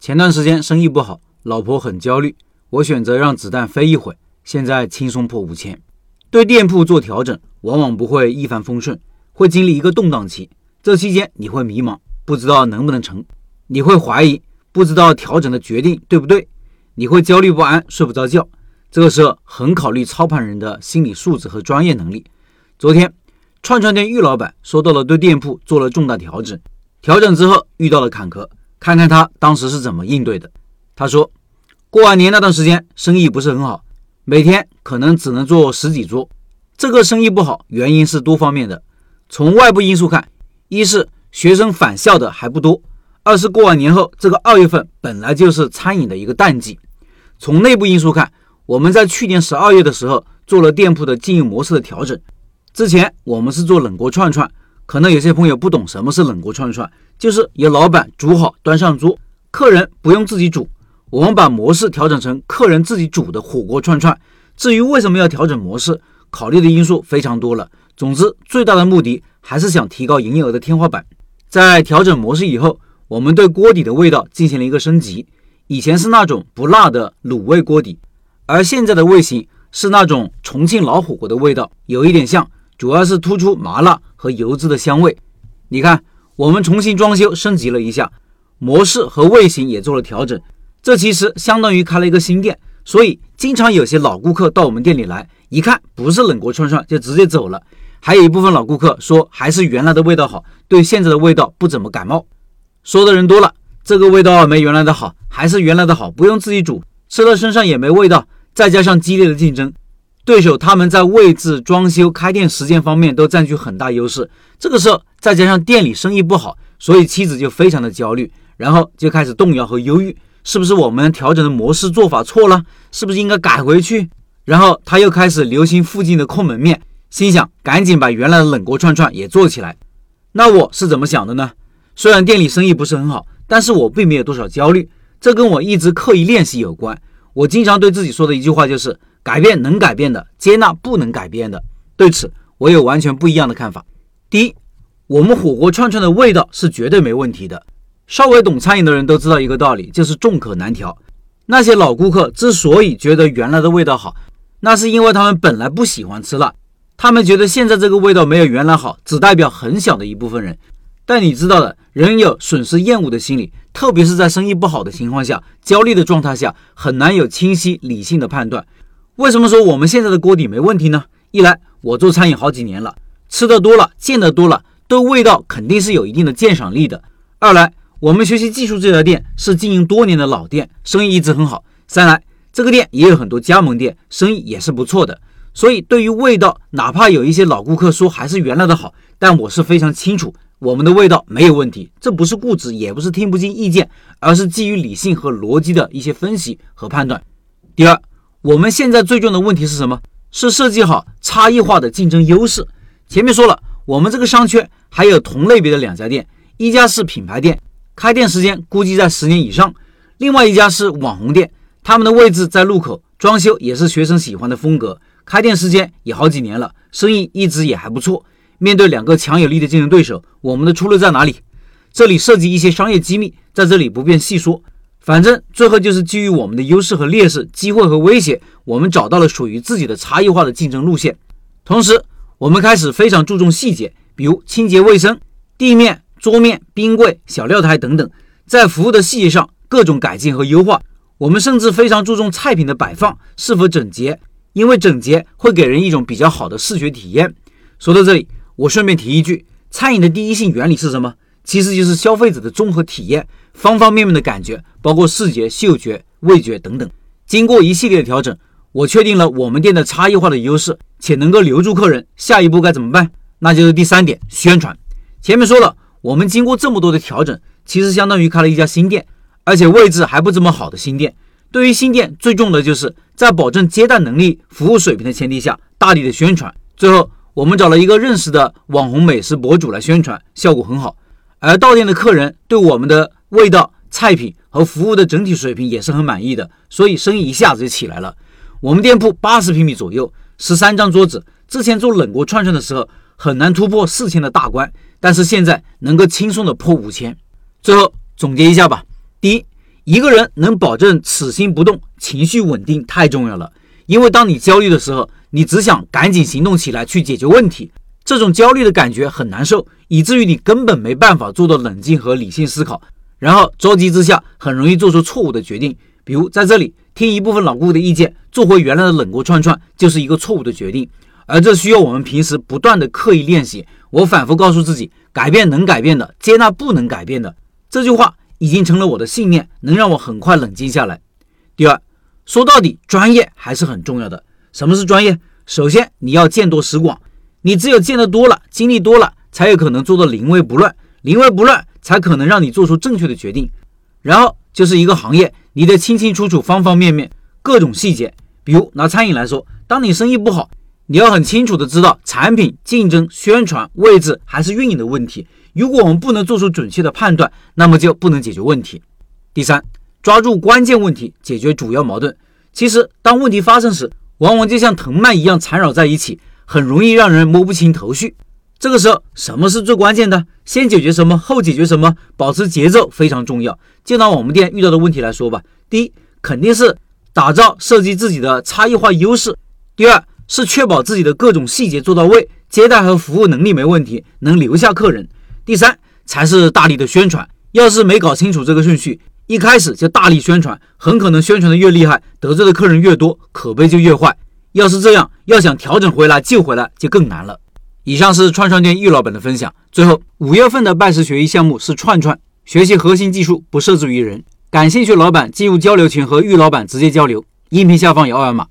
前段时间生意不好，老婆很焦虑，我选择让子弹飞一会，现在轻松破五千。对店铺做调整，往往不会一帆风顺，会经历一个动荡期。这期间你会迷茫，不知道能不能成；你会怀疑，不知道调整的决定对不对；你会焦虑不安，睡不着觉。这个时候很考虑操盘人的心理素质和专业能力。昨天，串串店玉老板收到了对店铺做了重大调整，调整之后遇到了坎坷，看看他当时是怎么应对的。他说，过完年那段时间生意不是很好，每天可能只能做十几桌。这个生意不好，原因是多方面的。从外部因素看，一是学生返校的还不多，二是过完年后这个二月份本来就是餐饮的一个淡季。从内部因素看，我们在去年十二月的时候做了店铺的经营模式的调整。之前我们是做冷锅串串，可能有些朋友不懂什么是冷锅串串，就是由老板煮好端上桌，客人不用自己煮。我们把模式调整成客人自己煮的火锅串串。至于为什么要调整模式，考虑的因素非常多了。总之，最大的目的还是想提高营业额的天花板。在调整模式以后，我们对锅底的味道进行了一个升级，以前是那种不辣的卤味锅底，而现在的味型是那种重庆老火锅的味道，有一点像。主要是突出麻辣和油脂的香味。你看，我们重新装修升级了一下，模式和味型也做了调整。这其实相当于开了一个新店，所以经常有些老顾客到我们店里来，一看不是冷锅串串就直接走了。还有一部分老顾客说还是原来的味道好，对现在的味道不怎么感冒。说的人多了，这个味道没原来的好，还是原来的好，不用自己煮，吃到身上也没味道。再加上激烈的竞争。对手他们在位置、装修、开店时间方面都占据很大优势。这个时候再加上店里生意不好，所以妻子就非常的焦虑，然后就开始动摇和忧郁，是不是我们调整的模式做法错了？是不是应该改回去？然后他又开始留心附近的空门面，心想赶紧把原来的冷锅串串也做起来。那我是怎么想的呢？虽然店里生意不是很好，但是我并没有多少焦虑，这跟我一直刻意练习有关。我经常对自己说的一句话就是。改变能改变的，接纳不能改变的。对此，我有完全不一样的看法。第一，我们火锅串串的味道是绝对没问题的。稍微懂餐饮的人都知道一个道理，就是众口难调。那些老顾客之所以觉得原来的味道好，那是因为他们本来不喜欢吃辣，他们觉得现在这个味道没有原来好，只代表很小的一部分人。但你知道的，人有损失厌恶的心理，特别是在生意不好的情况下，焦虑的状态下，很难有清晰理性的判断。为什么说我们现在的锅底没问题呢？一来我做餐饮好几年了，吃的多了，见得多了，对味道肯定是有一定的鉴赏力的。二来我们学习技术这家店是经营多年的老店，生意一直很好。三来这个店也有很多加盟店，生意也是不错的。所以对于味道，哪怕有一些老顾客说还是原来的好，但我是非常清楚我们的味道没有问题。这不是固执，也不是听不进意见，而是基于理性和逻辑的一些分析和判断。第二。我们现在最重要的问题是什么？是设计好差异化的竞争优势。前面说了，我们这个商圈还有同类别的两家店，一家是品牌店，开店时间估计在十年以上；另外一家是网红店，他们的位置在路口，装修也是学生喜欢的风格，开店时间也好几年了，生意一直也还不错。面对两个强有力的竞争对手，我们的出路在哪里？这里涉及一些商业机密，在这里不便细说。反正最后就是基于我们的优势和劣势、机会和威胁，我们找到了属于自己的差异化的竞争路线。同时，我们开始非常注重细节，比如清洁卫生、地面、桌面、冰柜、小料台等等，在服务的细节上各种改进和优化。我们甚至非常注重菜品的摆放是否整洁，因为整洁会给人一种比较好的视觉体验。说到这里，我顺便提一句：餐饮的第一性原理是什么？其实就是消费者的综合体验。方方面面的感觉，包括视觉、嗅觉、味觉等等。经过一系列的调整，我确定了我们店的差异化的优势，且能够留住客人。下一步该怎么办？那就是第三点，宣传。前面说了，我们经过这么多的调整，其实相当于开了一家新店，而且位置还不怎么好的新店。对于新店，最重要的就是在保证接待能力、服务水平的前提下，大力的宣传。最后，我们找了一个认识的网红美食博主来宣传，效果很好。而到店的客人对我们的味道、菜品和服务的整体水平也是很满意的，所以生意一下子就起来了。我们店铺八十平米左右，十三张桌子。之前做冷锅串串的时候很难突破四千的大关，但是现在能够轻松的破五千。最后总结一下吧：第一，一个人能保证此心不动，情绪稳定太重要了。因为当你焦虑的时候，你只想赶紧行动起来去解决问题，这种焦虑的感觉很难受，以至于你根本没办法做到冷静和理性思考，然后着急之下很容易做出错误的决定。比如在这里听一部分老顾客的意见，做回原来的冷锅串串，就是一个错误的决定。而这需要我们平时不断的刻意练习。我反复告诉自己，改变能改变的，接纳不能改变的。这句话已经成了我的信念，能让我很快冷静下来。第二，说到底，专业还是很重要的。什么是专业？首先你要见多识广，你只有见得多了，经历多了，才有可能做到临危不乱。临危不乱，才可能让你做出正确的决定。然后就是一个行业，你得清清楚楚方方面面各种细节。比如拿餐饮来说，当你生意不好。你要很清楚的知道产品竞争、宣传、位置还是运营的问题。如果我们不能做出准确的判断，那么就不能解决问题。第三，抓住关键问题，解决主要矛盾。其实，当问题发生时，往往就像藤蔓一样缠绕在一起，很容易让人摸不清头绪。这个时候，什么是最关键的？先解决什么，后解决什么，保持节奏非常重要。就拿我们店遇到的问题来说吧，第一，肯定是打造设计自己的差异化优势。第二。是确保自己的各种细节做到位，接待和服务能力没问题，能留下客人。第三才是大力的宣传。要是没搞清楚这个顺序，一开始就大力宣传，很可能宣传的越厉害，得罪的客人越多，口碑就越坏。要是这样，要想调整回来、救回来就更难了。以上是串串店玉老板的分享。最后，五月份的拜师学艺项目是串串，学习核心技术，不设置于人。感兴趣老板进入交流群和玉老板直接交流，音频下方有二维码。